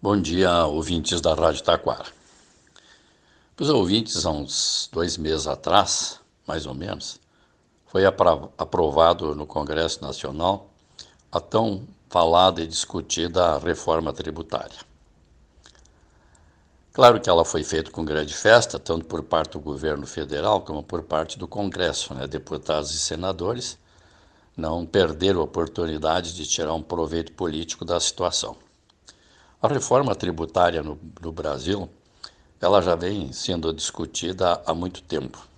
Bom dia, ouvintes da Rádio Taquara. Os ouvintes, há uns dois meses atrás, mais ou menos, foi aprovado no Congresso Nacional a tão falada e discutida reforma tributária. Claro que ela foi feita com grande festa, tanto por parte do governo federal como por parte do Congresso, né? deputados e senadores não perderam a oportunidade de tirar um proveito político da situação. A reforma tributária no, no Brasil, ela já vem sendo discutida há muito tempo.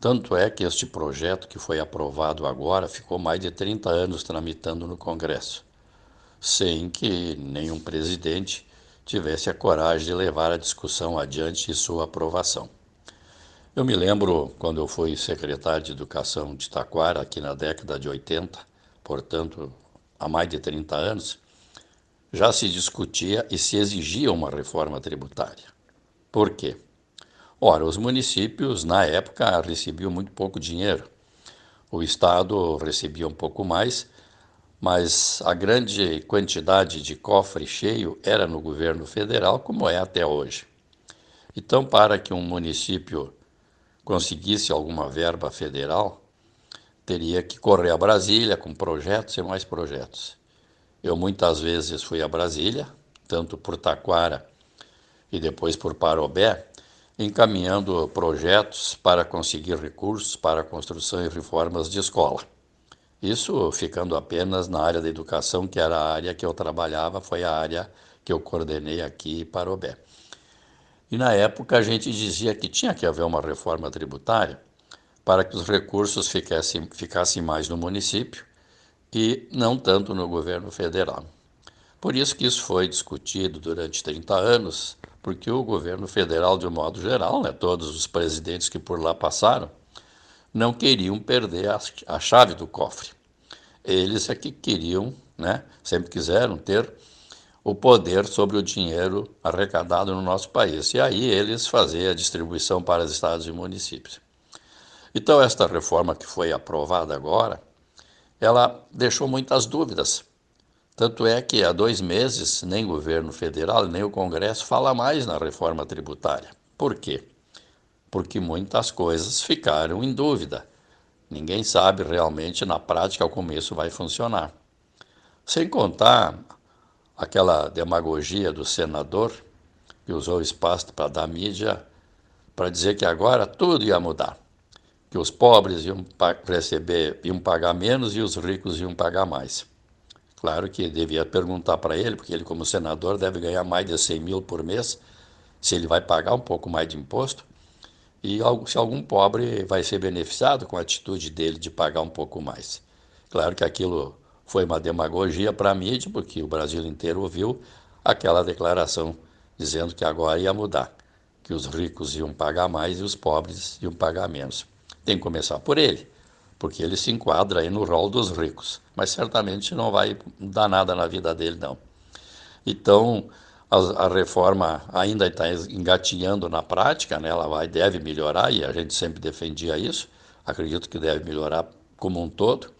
Tanto é que este projeto que foi aprovado agora ficou mais de 30 anos tramitando no Congresso, sem que nenhum presidente tivesse a coragem de levar a discussão adiante e sua aprovação. Eu me lembro quando eu fui secretário de Educação de Taquara, aqui na década de 80, portanto, há mais de 30 anos, já se discutia e se exigia uma reforma tributária. Por quê? Ora, os municípios, na época, recebiam muito pouco dinheiro. O Estado recebia um pouco mais, mas a grande quantidade de cofre cheio era no governo federal, como é até hoje. Então, para que um município conseguisse alguma verba federal, teria que correr a Brasília com projetos e mais projetos. Eu muitas vezes fui a Brasília, tanto por Taquara e depois por Parobé, encaminhando projetos para conseguir recursos para a construção e reformas de escola. Isso ficando apenas na área da educação, que era a área que eu trabalhava, foi a área que eu coordenei aqui em Parobé. E na época a gente dizia que tinha que haver uma reforma tributária para que os recursos ficassem, ficassem mais no município e não tanto no governo federal. Por isso que isso foi discutido durante 30 anos, porque o governo federal, de um modo geral, né, todos os presidentes que por lá passaram, não queriam perder a, a chave do cofre. Eles é que queriam, né, sempre quiseram ter o poder sobre o dinheiro arrecadado no nosso país. E aí eles faziam a distribuição para os estados e municípios. Então, esta reforma que foi aprovada agora, ela deixou muitas dúvidas. Tanto é que há dois meses nem o governo federal nem o Congresso fala mais na reforma tributária. Por quê? Porque muitas coisas ficaram em dúvida. Ninguém sabe realmente na prática como isso vai funcionar. Sem contar aquela demagogia do senador que usou o espaço para dar mídia para dizer que agora tudo ia mudar, que os pobres iam receber, iam pagar menos e os ricos iam pagar mais. Claro que devia perguntar para ele, porque ele, como senador, deve ganhar mais de 100 mil por mês, se ele vai pagar um pouco mais de imposto, e se algum pobre vai ser beneficiado com a atitude dele de pagar um pouco mais. Claro que aquilo foi uma demagogia para a mídia, porque o Brasil inteiro ouviu aquela declaração dizendo que agora ia mudar, que os ricos iam pagar mais e os pobres iam pagar menos. Tem que começar por ele, porque ele se enquadra aí no rol dos ricos, mas certamente não vai dar nada na vida dele, não. Então, a, a reforma ainda está engatinhando na prática, né? ela vai, deve melhorar, e a gente sempre defendia isso, acredito que deve melhorar como um todo,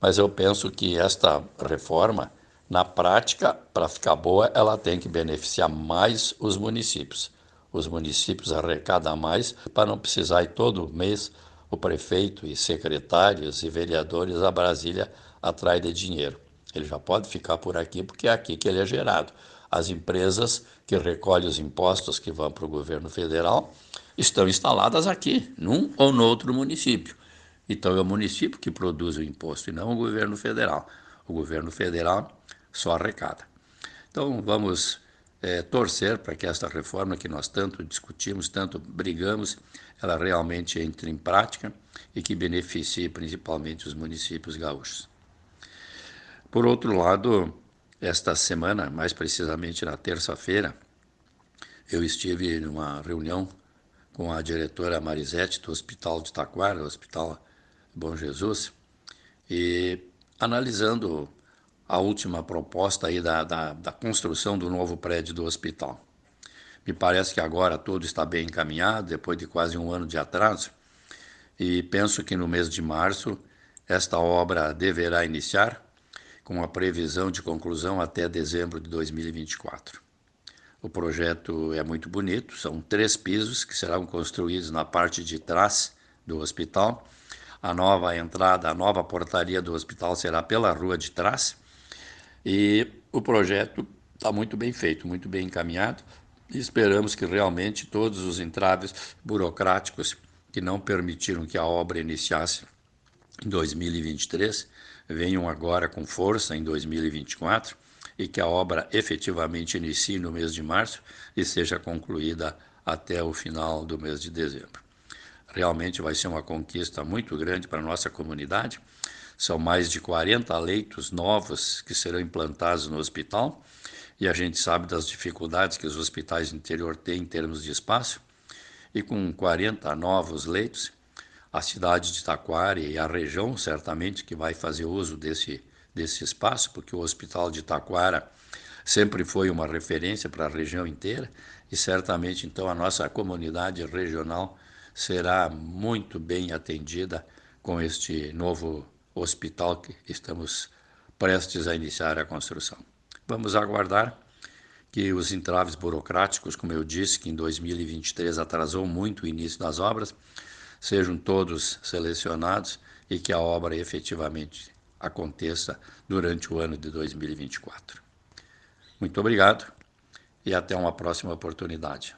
mas eu penso que esta reforma, na prática, para ficar boa, ela tem que beneficiar mais os municípios. Os municípios arrecadam mais para não precisar ir todo mês o prefeito e secretários e vereadores a Brasília atrás de dinheiro. Ele já pode ficar por aqui porque é aqui que ele é gerado. As empresas que recolhem os impostos que vão para o governo federal estão instaladas aqui, num ou no outro município. Então é o município que produz o imposto e não o governo federal. O governo federal só arrecada. Então vamos é, torcer para que esta reforma que nós tanto discutimos, tanto brigamos, ela realmente entre em prática e que beneficie principalmente os municípios gaúchos. Por outro lado, esta semana, mais precisamente na terça-feira, eu estive numa reunião com a diretora Marisete do Hospital de Taquara, Hospital Bom Jesus, e analisando a última proposta aí da, da, da, construção do novo prédio do hospital. Me parece que agora tudo está bem encaminhado, depois de quase um ano de atraso, e penso que no mês de março esta obra deverá iniciar com a previsão de conclusão até dezembro de 2024. O projeto é muito bonito, são três pisos que serão construídos na parte de trás do hospital. A nova entrada, a nova portaria do hospital será pela rua de trás. E o projeto está muito bem feito, muito bem encaminhado. E esperamos que realmente todos os entraves burocráticos que não permitiram que a obra iniciasse em 2023 venham agora com força em 2024 e que a obra efetivamente inicie no mês de março e seja concluída até o final do mês de dezembro. Realmente vai ser uma conquista muito grande para a nossa comunidade. São mais de 40 leitos novos que serão implantados no hospital e a gente sabe das dificuldades que os hospitais do interior têm em termos de espaço. E com 40 novos leitos, a cidade de Taquari e a região certamente que vai fazer uso desse desse espaço, porque o Hospital de Taquara sempre foi uma referência para a região inteira e certamente então a nossa comunidade regional será muito bem atendida com este novo hospital que estamos prestes a iniciar a construção. Vamos aguardar que os entraves burocráticos, como eu disse, que em 2023 atrasou muito o início das obras, sejam todos selecionados e que a obra efetivamente aconteça durante o ano de 2024. Muito obrigado e até uma próxima oportunidade.